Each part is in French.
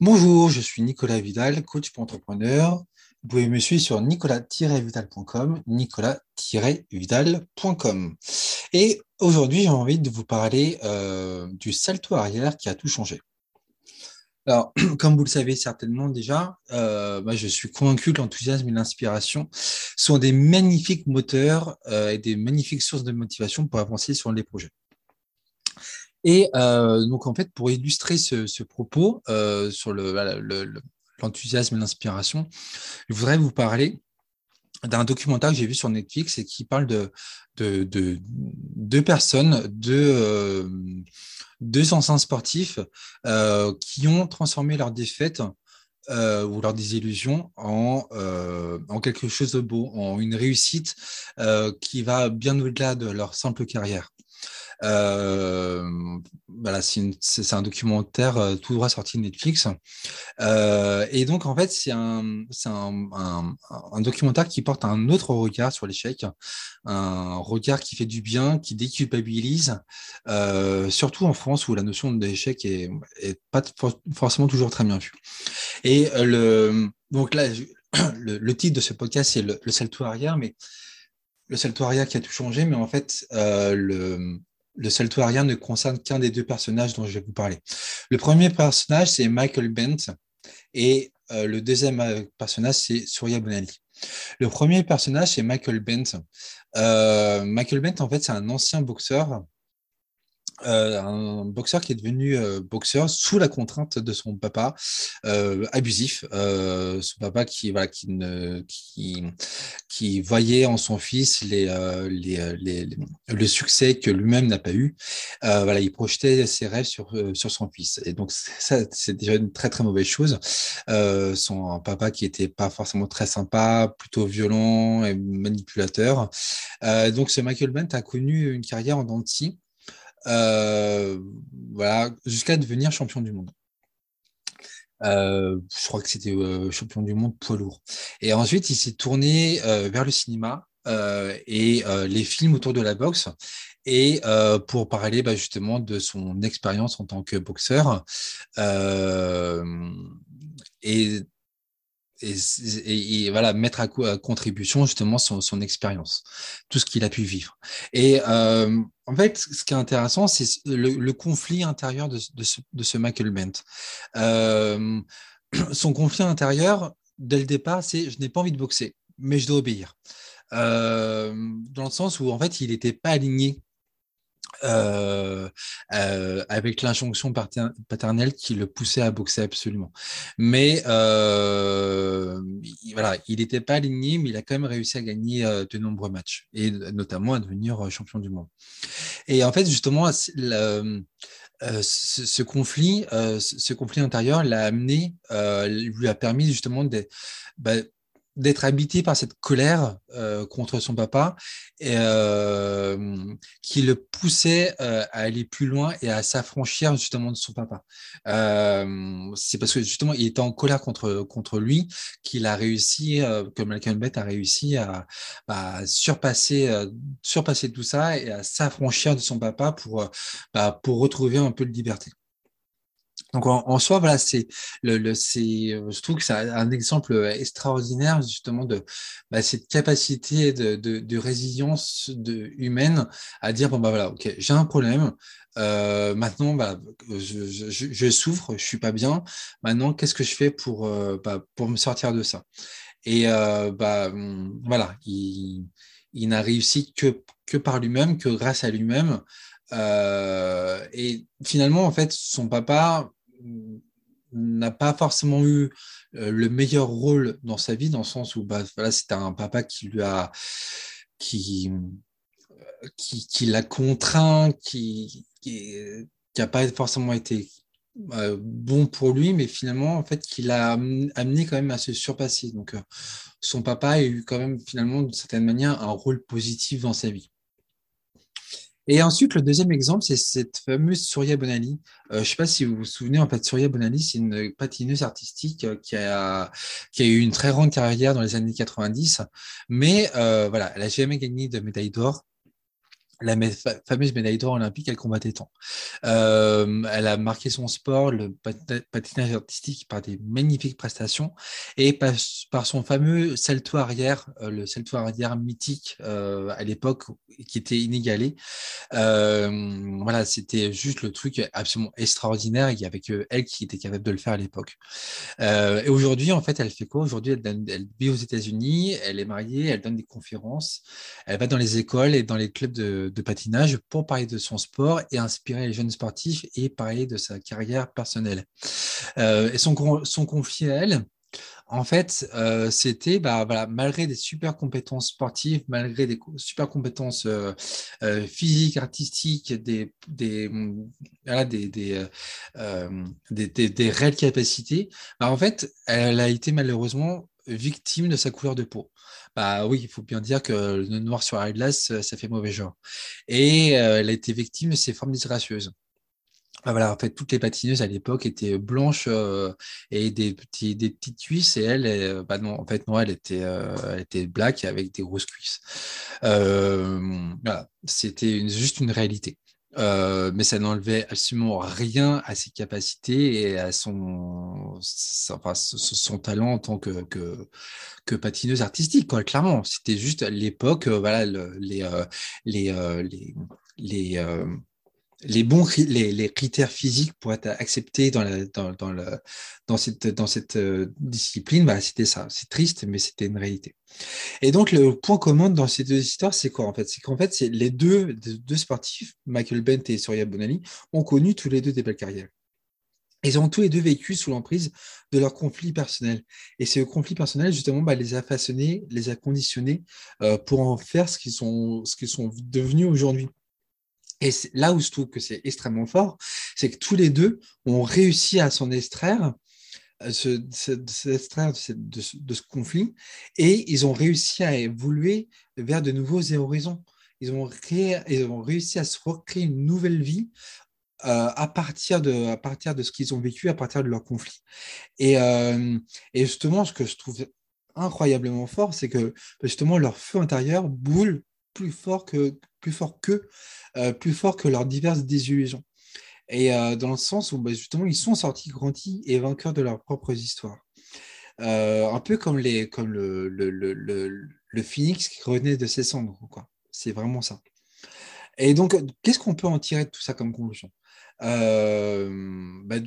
Bonjour, je suis Nicolas Vidal, coach pour entrepreneurs. Vous pouvez me suivre sur nicolas-vidal.com, nicolas-vidal.com. Et aujourd'hui, j'ai envie de vous parler euh, du salto arrière qui a tout changé. Alors, comme vous le savez certainement déjà, euh, je suis convaincu que l'enthousiasme et l'inspiration sont des magnifiques moteurs euh, et des magnifiques sources de motivation pour avancer sur les projets. Et euh, donc, en fait, pour illustrer ce, propos euh, sur l'enthousiasme et l'inspiration, je voudrais vous parler d'un documentaire que j'ai vu sur Netflix et qui parle de, deux personnes, deux, euh, deux anciens sportifs qui ont transformé leur défaite ou leur désillusion en quelque chose de beau, en une réussite qui va bien au-delà de leur simple carrière. Euh, voilà, c'est un documentaire euh, tout droit sorti de Netflix. Euh, et donc, en fait, c'est un, un, un, documentaire qui porte un autre regard sur l'échec, un regard qui fait du bien, qui déculpabilise, surtout en France où la notion d'échec est, est pas forcément toujours très bien vue. Et le, donc là, le, le titre de ce podcast, c'est le, le salto arrière, mais le salto arrière qui a tout changé, mais en fait, euh, le, le salto arrière ne concerne qu'un des deux personnages dont je vais vous parler. Le premier personnage, c'est Michael Bent, et euh, le deuxième euh, personnage, c'est Surya Bonali. Le premier personnage, c'est Michael Bent. Euh, Michael Bent, en fait, c'est un ancien boxeur euh, un boxeur qui est devenu euh, boxeur sous la contrainte de son papa euh, abusif, son papa qui voilà qui ne qui qui voyait en son fils le succès que lui-même n'a pas eu. voilà, il projetait ses rêves sur sur son fils et donc ça c'est déjà une très très mauvaise chose. son papa qui était pas forcément très sympa, plutôt violent et manipulateur. donc ce Michael Bent a connu une carrière en dentiste euh, voilà, jusqu'à devenir champion du monde. Euh, je crois que c'était euh, champion du monde poids lourd. Et ensuite, il s'est tourné vers le cinéma et les films autour de la boxe et pour parler bah, justement de son expérience en tant que boxeur. et et, voilà mettre à, contribution justement son, son expérience, tout ce qu'il a pu vivre. Et euh, en fait, ce qui est intéressant, c'est le, conflit intérieur de, ce, de ce Michael Bent. Euh, son conflit intérieur, dès le départ, c'est je n'ai pas envie de boxer, mais je dois obéir. Euh, dans le sens où en fait, il n'était pas aligné euh, euh, avec l'injonction paternelle qui le poussait à boxer absolument. Mais euh, voilà, il n'était pas aligné, mais il a quand même réussi à gagner euh, de nombreux matchs et notamment à devenir euh, champion du monde. Et en fait, justement, ce, ce, conflit, ce conflit intérieur l'a amené, lui a permis justement de, bah, d'être habité par cette colère euh, contre son papa et, euh, qui le poussait euh, à aller plus loin et à s'affranchir justement de son papa. Euh, c'est parce que justement il était en colère contre contre lui qu'il a réussi, comme Malcolm Bett a réussi à, surpasser surpasser tout ça et à s'affranchir de son papa pour bah, pour retrouver un peu de liberté. Donc en, soi, voilà, c'est le, le euh, je trouve que c'est un exemple extraordinaire justement de bah, cette capacité de, de, résilience humaine à dire bon bah voilà, ok, j'ai un problème. Euh, maintenant, bah, je, je, je, souffre, je suis pas bien. Maintenant, qu'est-ce que je fais pour euh, bah, pour me sortir de ça? Et euh, bah hum, voilà, il, il n'a réussi que que par lui-même, que grâce à lui-même. Euh, et finalement, en fait, son papa, n'a pas forcément eu euh, le meilleur rôle dans sa vie, dans le sens où bah, voilà, c'était un papa qui lui a qui, qui, qui l'a contraint, qui qui n'a pas forcément été euh, bon pour lui, mais finalement, en fait, qui l'a amené quand même à se surpasser. Donc, euh, son papa a eu quand même finalement, d'une certaine manière, un rôle positif dans sa vie. Et ensuite, le deuxième exemple, c'est cette fameuse Surya Bonali. Euh, je ne sais pas si vous vous souvenez, en fait, Surya Bonali, c'est une patineuse artistique euh, qui a, eu une très grande carrière dans les années 90, mais euh, voilà, elle n'a jamais gagné de médaille d'or. La fameuse médaille d'or olympique, elle combattait tant. Euh, elle a marqué son sport, le patinage artistique, par des magnifiques prestations et par, son fameux salto arrière, euh, le salto arrière mythique euh, à l'époque qui était inégalé. voilà, c'était juste le truc absolument extraordinaire. Il y avait que elle qui était capable de le faire à l'époque. et aujourd'hui, en fait, elle fait quoi? Aujourd'hui, elle, vit aux États-Unis, elle est mariée, elle donne des conférences, elle va dans les écoles et dans les clubs de de, patinage pour parler de son sport et inspirer les jeunes sportifs et parler de sa carrière personnelle. Euh, et son, son conflit à elle, en fait, euh, c'était bah, voilà, malgré des super compétences sportives, malgré des super compétences euh, physiques, artistiques, des, des, voilà, des, des, des, des, réelles capacités, bah, en fait, elle a été malheureusement victime de sa couleur de peau. Bah oui, il faut bien dire que le noir sur la glace, ça fait mauvais genre. Et euh, elle a été victime de ses formes disgracieuses. Bah voilà, en fait, toutes les patineuses à l'époque étaient blanches euh, et des, petits, des petites cuisses, et elle, euh, bah en fait, non, elle était, elle était black avec des grosses cuisses. voilà, c'était juste une réalité. Euh, mais ça n'enlevait absolument rien à ses capacités et à son, enfin, son talent en tant que, que, patineuse artistique, quoi, clairement. C'était juste l'époque, euh, voilà, les, euh, les, les, les, les bons les, critères physiques pour être acceptés dans, la, dans, dans, dans cette, dans cette euh, discipline, bah, c'était ça. C'est triste, mais c'était une réalité. Et donc, le point commun dans ces deux histoires, c'est quoi en fait? C'est qu'en fait, c'est les deux, deux sportifs, Michael Bent et Soria Bonali, ont connu tous les deux des belles carrières. Ils ont tous les deux vécu sous l'emprise de leur conflit personnel. Et ce conflit personnel, justement, bah, les a façonnés, les a conditionnés euh, pour en faire ce qu'ils sont, ce qu'ils sont devenus aujourd'hui. Et là où je trouve que c'est extrêmement fort, c'est que tous les deux ont réussi à s'en extraire, euh, se, extraire de, ce, conflit, et ils ont réussi à évoluer vers de nouveaux horizons. Ils ont, ils ont réussi à se recréer une nouvelle vie euh, à, partir de, à partir de ce qu'ils ont vécu, à partir de leur conflit. Et, euh, et justement, ce que je trouve incroyablement fort, c'est que justement leur feu intérieur boule plus fort que, plus fort que, euh, plus fort que leurs diverses désillusions. Et euh, dans le sens où bah, justement ils sont sortis grandis et vainqueurs de leurs propres histoires. Euh, un peu comme, les, comme le, le, le, le, phoenix qui revenait de ses cendres. Quoi. C'est vraiment ça. Et donc, qu'est-ce qu'on peut en tirer de tout ça comme conclusion? Bah,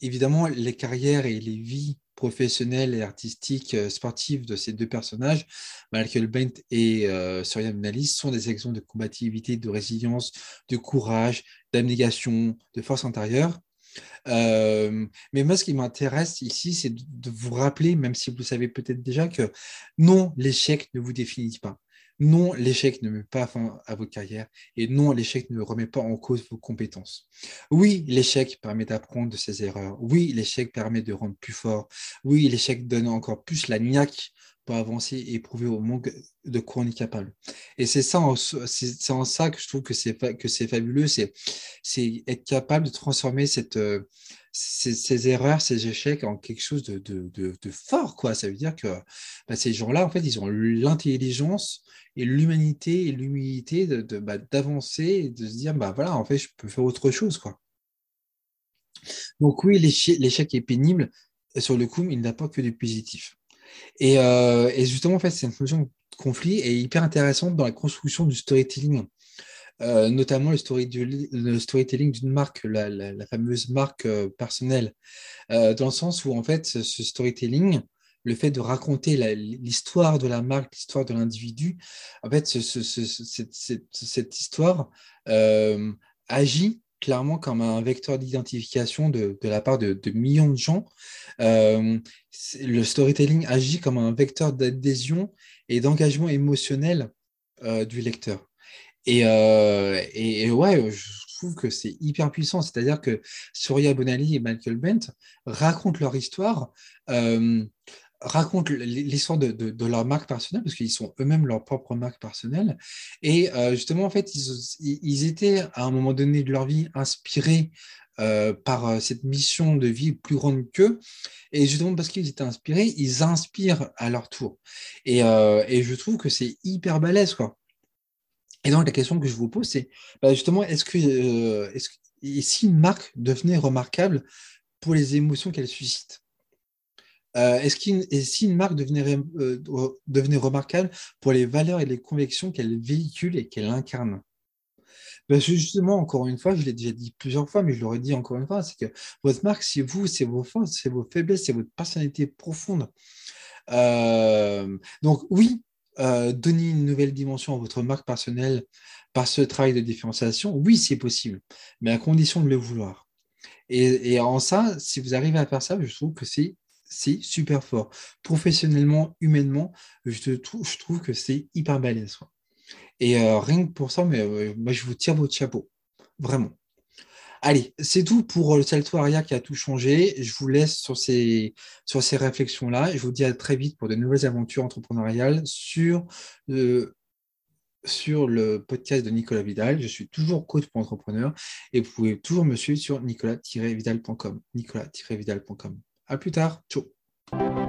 Évidemment, les carrières et les vies professionnelle et artistique euh, sportive de ces deux personnages, Michael Bent et euh, Surya sont des exemples de combativité, de résilience, de courage, d'abnégation, de force intérieure. Euh, mais moi, ce qui m'intéresse ici, c'est de vous rappeler, même si vous savez peut-être déjà, que non, l'échec ne vous définit pas. Non, l'échec ne met pas fin à votre carrière et non, l'échec ne remet pas en cause vos compétences. Oui, l'échec permet d'apprendre de ses erreurs. Oui, l'échec permet de rendre plus fort. Oui, l'échec donne encore plus la niaque pour avancer et prouver au monde de quoi on est capable. Et c'est ça, c'est en ça que je trouve que c'est fabuleux, c'est c'est être capable de transformer cette ces, erreurs, ces échecs en quelque chose de, de, de, fort, quoi. Ça veut dire que bah, ces gens-là, en fait, ils ont l'intelligence et l'humanité et l'humilité bah, d'avancer et de se dire, bah voilà, en fait, je peux faire autre chose, quoi. Donc oui, l'échec est pénible. Sur le coup, il n'a pas que du positif. Et, euh, et justement, en fait, cette notion de conflit est hyper intéressante dans la construction du storytelling. Euh, notamment le, story le storytelling d'une marque, la, la, fameuse marque euh, personnelle, euh, dans le sens où en fait ce storytelling, le fait de raconter l'histoire de la marque, l'histoire de l'individu, en fait ce, ce, cette, histoire agit clairement comme un vecteur d'identification de, la part de millions de gens. le storytelling agit comme un vecteur d'adhésion et d'engagement émotionnel du lecteur. Euh, et, et, ouais, je trouve que c'est hyper puissant. C'est-à-dire que Surya Bonali et Michael Bent racontent leur histoire, euh, racontent l'histoire de, de, leur marque personnelle, parce qu'ils sont eux-mêmes leur propre marque personnelle. Et euh, justement, en fait, ils, étaient à un moment donné de leur vie inspirés par cette mission de vie plus grande qu'eux. Et justement, parce qu'ils étaient inspirés, ils inspirent à leur tour. Et, et je trouve que c'est hyper balèze, quoi. Et donc, la question que je vous pose, c'est bah, justement, est-ce que, euh, est-ce et si une marque devenait remarquable pour les émotions qu'elle suscite? Euh, est-ce et si une marque devenait, euh, devenait remarquable pour les valeurs et les convictions qu'elle véhicule et qu'elle incarne? Ben, justement, encore une fois, je l'ai déjà dit plusieurs fois, mais je l'aurais dit encore une fois, c'est que votre marque, c'est vous, c'est vos forces, c'est vos faiblesses, c'est votre personnalité profonde. Donc oui, euh, donner une nouvelle dimension à votre marque personnelle par ce travail de différenciation, oui, c'est possible, mais à condition de le vouloir. Et, en ça, si vous arrivez à faire ça, je trouve que c'est super fort. Professionnellement, humainement, je, trouve, que c'est hyper balèze. Et euh, rien que pour ça, mais euh, je vous tire votre chapeau. Vraiment. Allez, c'est tout pour euh, le Salto Aria qui a tout changé. Je vous laisse sur ces, réflexions-là. Je vous dis à très vite pour de nouvelles aventures entrepreneuriales sur le, sur podcast de Nicolas Vidal. Je suis toujours coach pour entrepreneurs et vous pouvez toujours me suivre sur nicolas-vidal.com. Nicolas-vidal.com. À plus tard. Ciao.